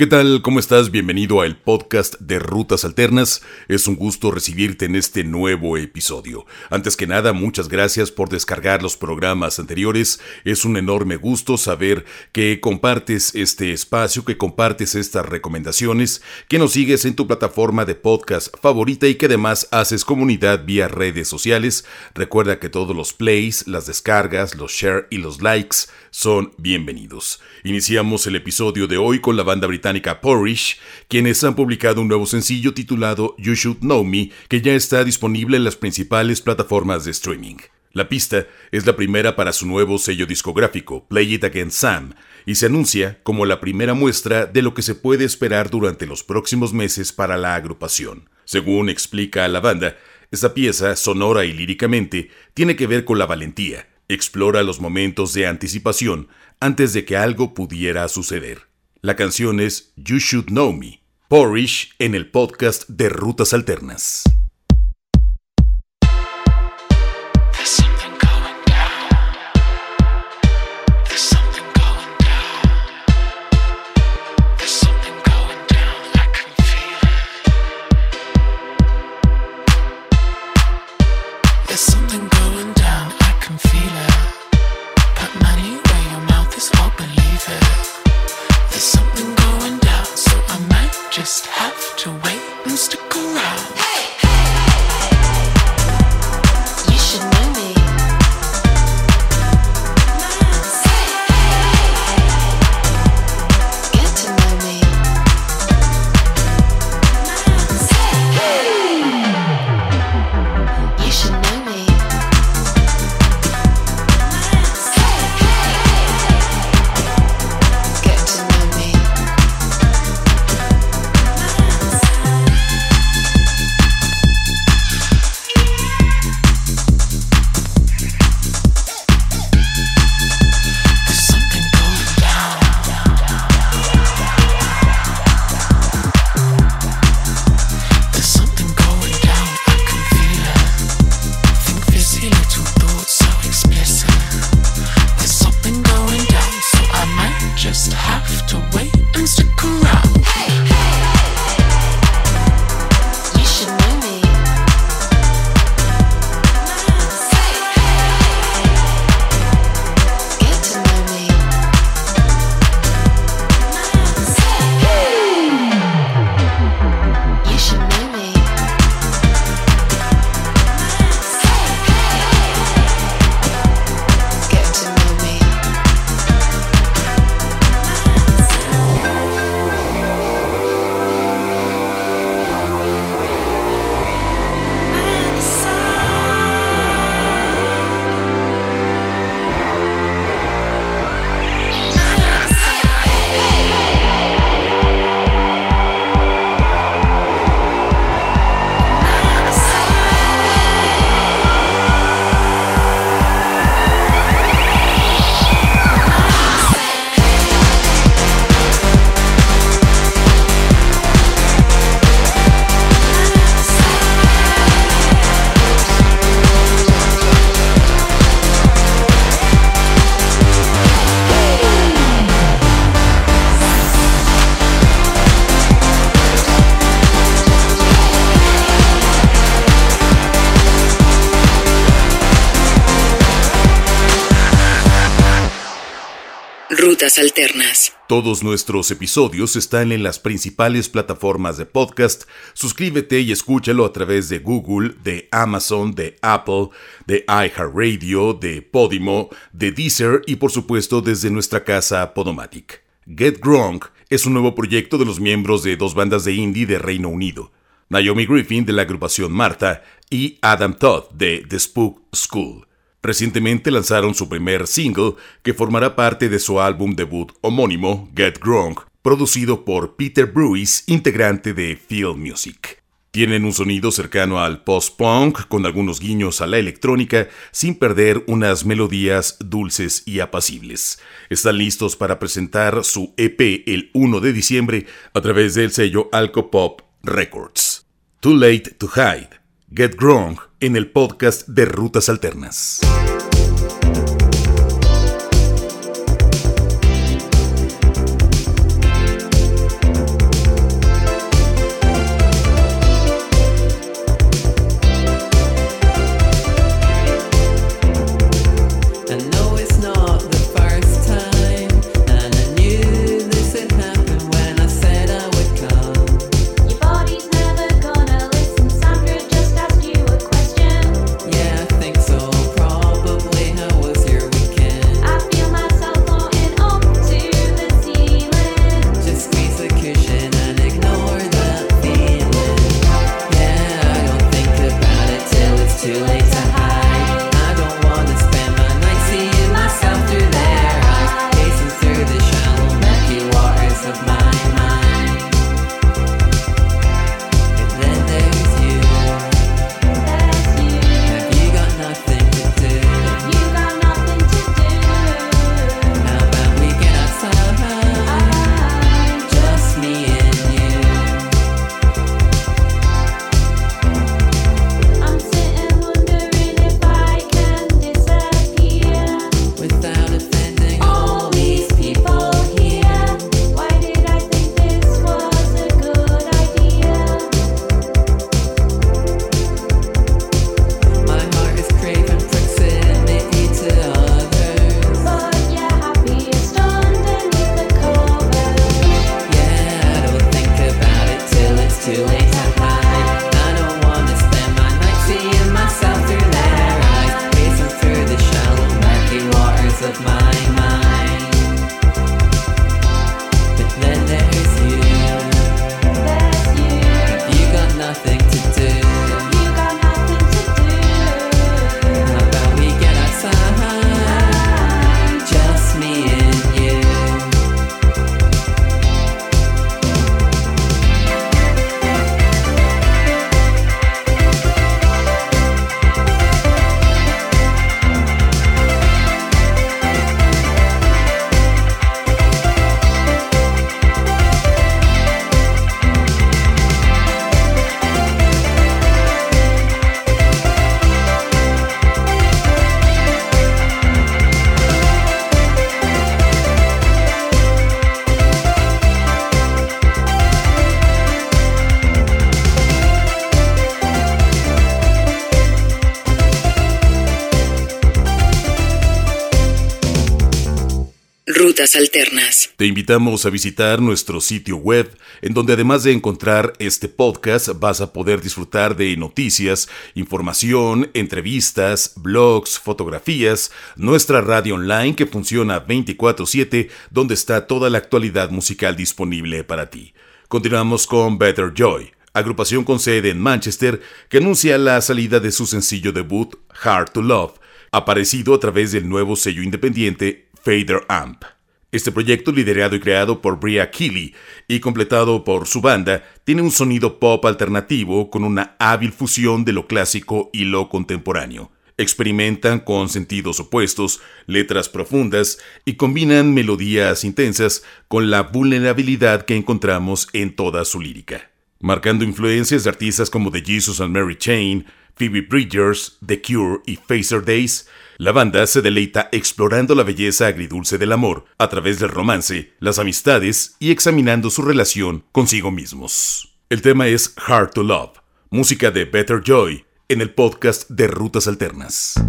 ¿Qué tal? ¿Cómo estás? Bienvenido al podcast de Rutas Alternas. Es un gusto recibirte en este nuevo episodio. Antes que nada, muchas gracias por descargar los programas anteriores. Es un enorme gusto saber que compartes este espacio, que compartes estas recomendaciones, que nos sigues en tu plataforma de podcast favorita y que además haces comunidad vía redes sociales. Recuerda que todos los plays, las descargas, los share y los likes son bienvenidos. Iniciamos el episodio de hoy con la banda británica Porridge, quienes han publicado un nuevo sencillo titulado You Should Know Me, que ya está disponible en las principales plataformas de streaming. La pista es la primera para su nuevo sello discográfico, Play It Again Sam, y se anuncia como la primera muestra de lo que se puede esperar durante los próximos meses para la agrupación. Según explica la banda, esta pieza, sonora y líricamente, tiene que ver con la valentía, explora los momentos de anticipación antes de que algo pudiera suceder. La canción es You Should Know Me, Porridge en el podcast de Rutas Alternas. Alternas. Todos nuestros episodios están en las principales plataformas de podcast. Suscríbete y escúchalo a través de Google, de Amazon, de Apple, de iHeartRadio, de Podimo, de Deezer y por supuesto desde nuestra casa Podomatic. Get Grunk es un nuevo proyecto de los miembros de dos bandas de indie de Reino Unido. Naomi Griffin de la agrupación Marta y Adam Todd de The Spook School. Recientemente lanzaron su primer single, que formará parte de su álbum debut homónimo, Get Grunk, producido por Peter Bruce, integrante de Field Music. Tienen un sonido cercano al post-punk, con algunos guiños a la electrónica, sin perder unas melodías dulces y apacibles. Están listos para presentar su EP el 1 de diciembre a través del sello Alcopop Records. Too Late to Hide. Get Grunk en el podcast de Rutas Alternas. That's my. Alternas. Te invitamos a visitar nuestro sitio web, en donde además de encontrar este podcast, vas a poder disfrutar de noticias, información, entrevistas, blogs, fotografías, nuestra radio online que funciona 24/7, donde está toda la actualidad musical disponible para ti. Continuamos con Better Joy agrupación con sede en Manchester, que anuncia la salida de su sencillo debut, Hard to Love, aparecido a través del nuevo sello independiente Fader Amp. Este proyecto, liderado y creado por Bria Keeley y completado por su banda, tiene un sonido pop alternativo con una hábil fusión de lo clásico y lo contemporáneo. Experimentan con sentidos opuestos, letras profundas y combinan melodías intensas con la vulnerabilidad que encontramos en toda su lírica. Marcando influencias de artistas como The Jesus and Mary Chain, Phoebe Bridgers, The Cure y Facer Days, la banda se deleita explorando la belleza agridulce del amor a través del romance, las amistades y examinando su relación consigo mismos. El tema es Hard to Love, música de Better Joy, en el podcast de Rutas Alternas.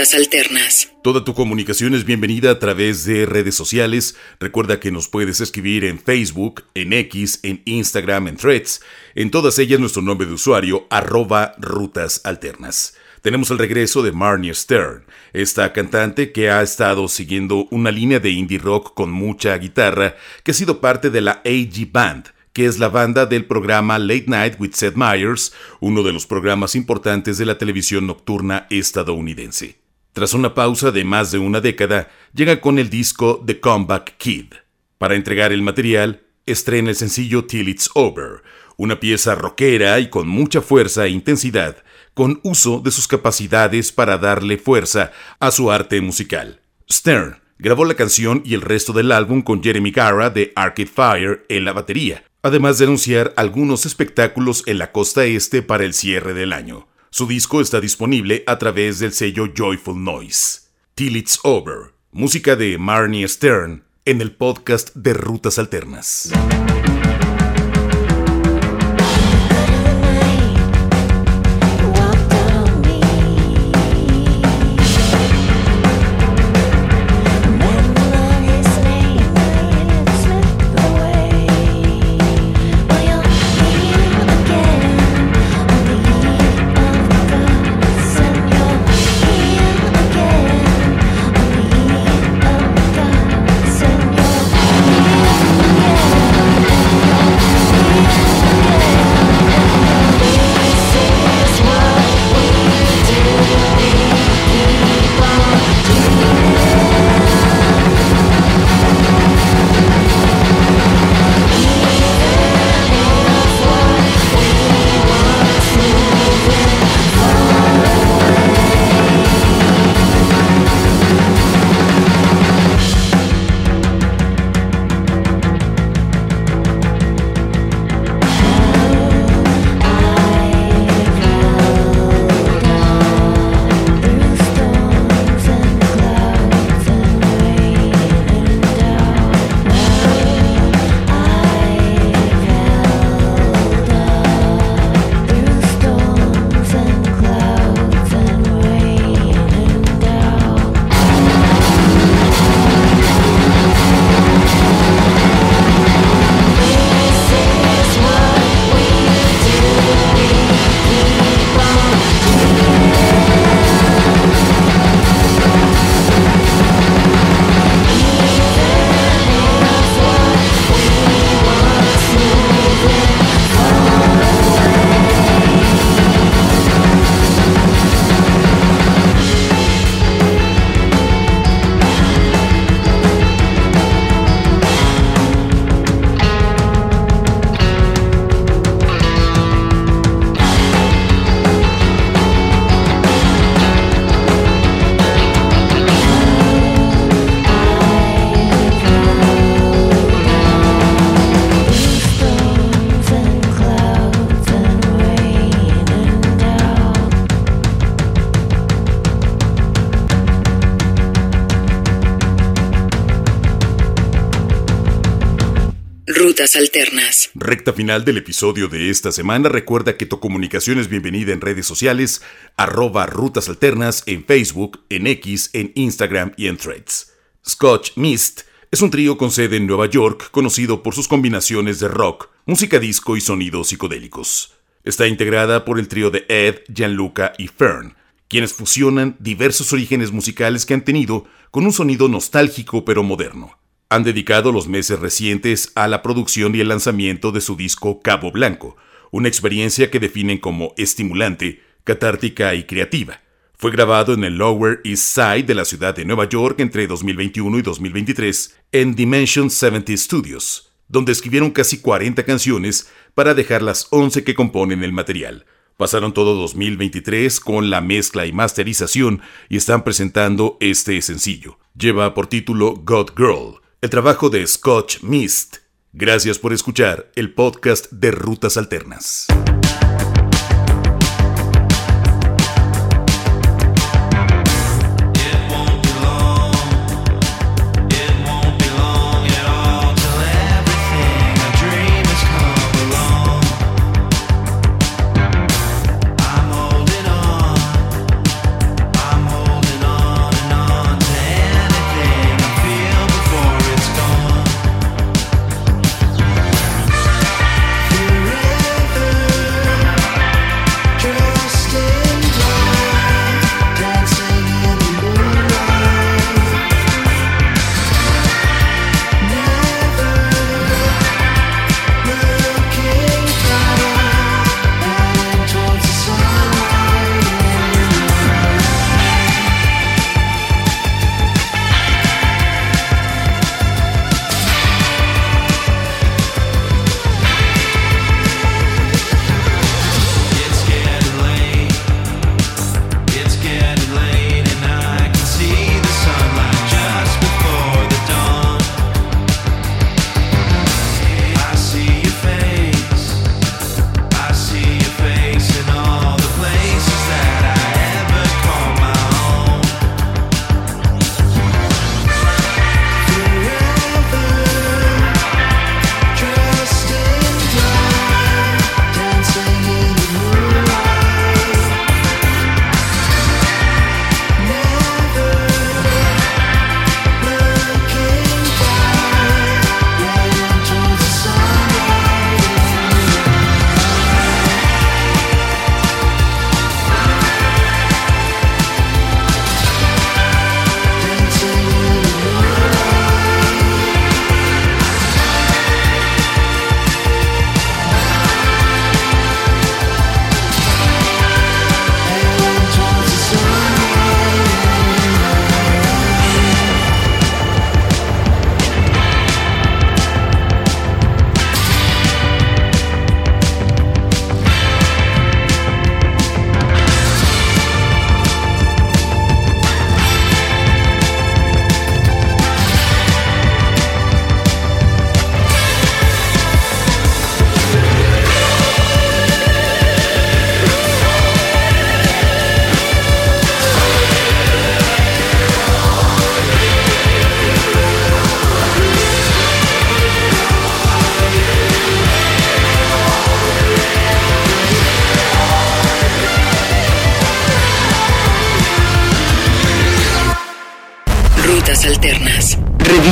Alternas. Toda tu comunicación es bienvenida a través de redes sociales. Recuerda que nos puedes escribir en Facebook, en X, en Instagram, en Threads. En todas ellas nuestro nombre de usuario, arroba Rutas Alternas. Tenemos el regreso de Marnie Stern, esta cantante que ha estado siguiendo una línea de indie rock con mucha guitarra, que ha sido parte de la AG Band, que es la banda del programa Late Night with Seth Meyers, uno de los programas importantes de la televisión nocturna estadounidense. Tras una pausa de más de una década, llega con el disco The Comeback Kid. Para entregar el material, estrena el sencillo Till It's Over, una pieza rockera y con mucha fuerza e intensidad, con uso de sus capacidades para darle fuerza a su arte musical. Stern grabó la canción y el resto del álbum con Jeremy Gara de Arcade Fire en la batería, además de anunciar algunos espectáculos en la costa este para el cierre del año. Su disco está disponible a través del sello Joyful Noise. Till It's Over, música de Marnie Stern, en el podcast de Rutas Alternas. Rutas Alternas. Recta final del episodio de esta semana. Recuerda que tu comunicación es bienvenida en redes sociales, arroba Rutas Alternas en Facebook, en X, en Instagram y en Threads. Scotch Mist es un trío con sede en Nueva York conocido por sus combinaciones de rock, música disco y sonidos psicodélicos. Está integrada por el trío de Ed, Gianluca y Fern, quienes fusionan diversos orígenes musicales que han tenido con un sonido nostálgico pero moderno han dedicado los meses recientes a la producción y el lanzamiento de su disco Cabo Blanco, una experiencia que definen como estimulante, catártica y creativa. Fue grabado en el Lower East Side de la ciudad de Nueva York entre 2021 y 2023 en Dimension 70 Studios, donde escribieron casi 40 canciones para dejar las 11 que componen el material. Pasaron todo 2023 con la mezcla y masterización y están presentando este sencillo. Lleva por título God Girl el trabajo de Scotch Mist. Gracias por escuchar el podcast de Rutas Alternas.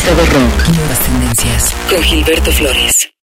Revista de Rock. Nuevas tendencias. Con Gilberto Flores.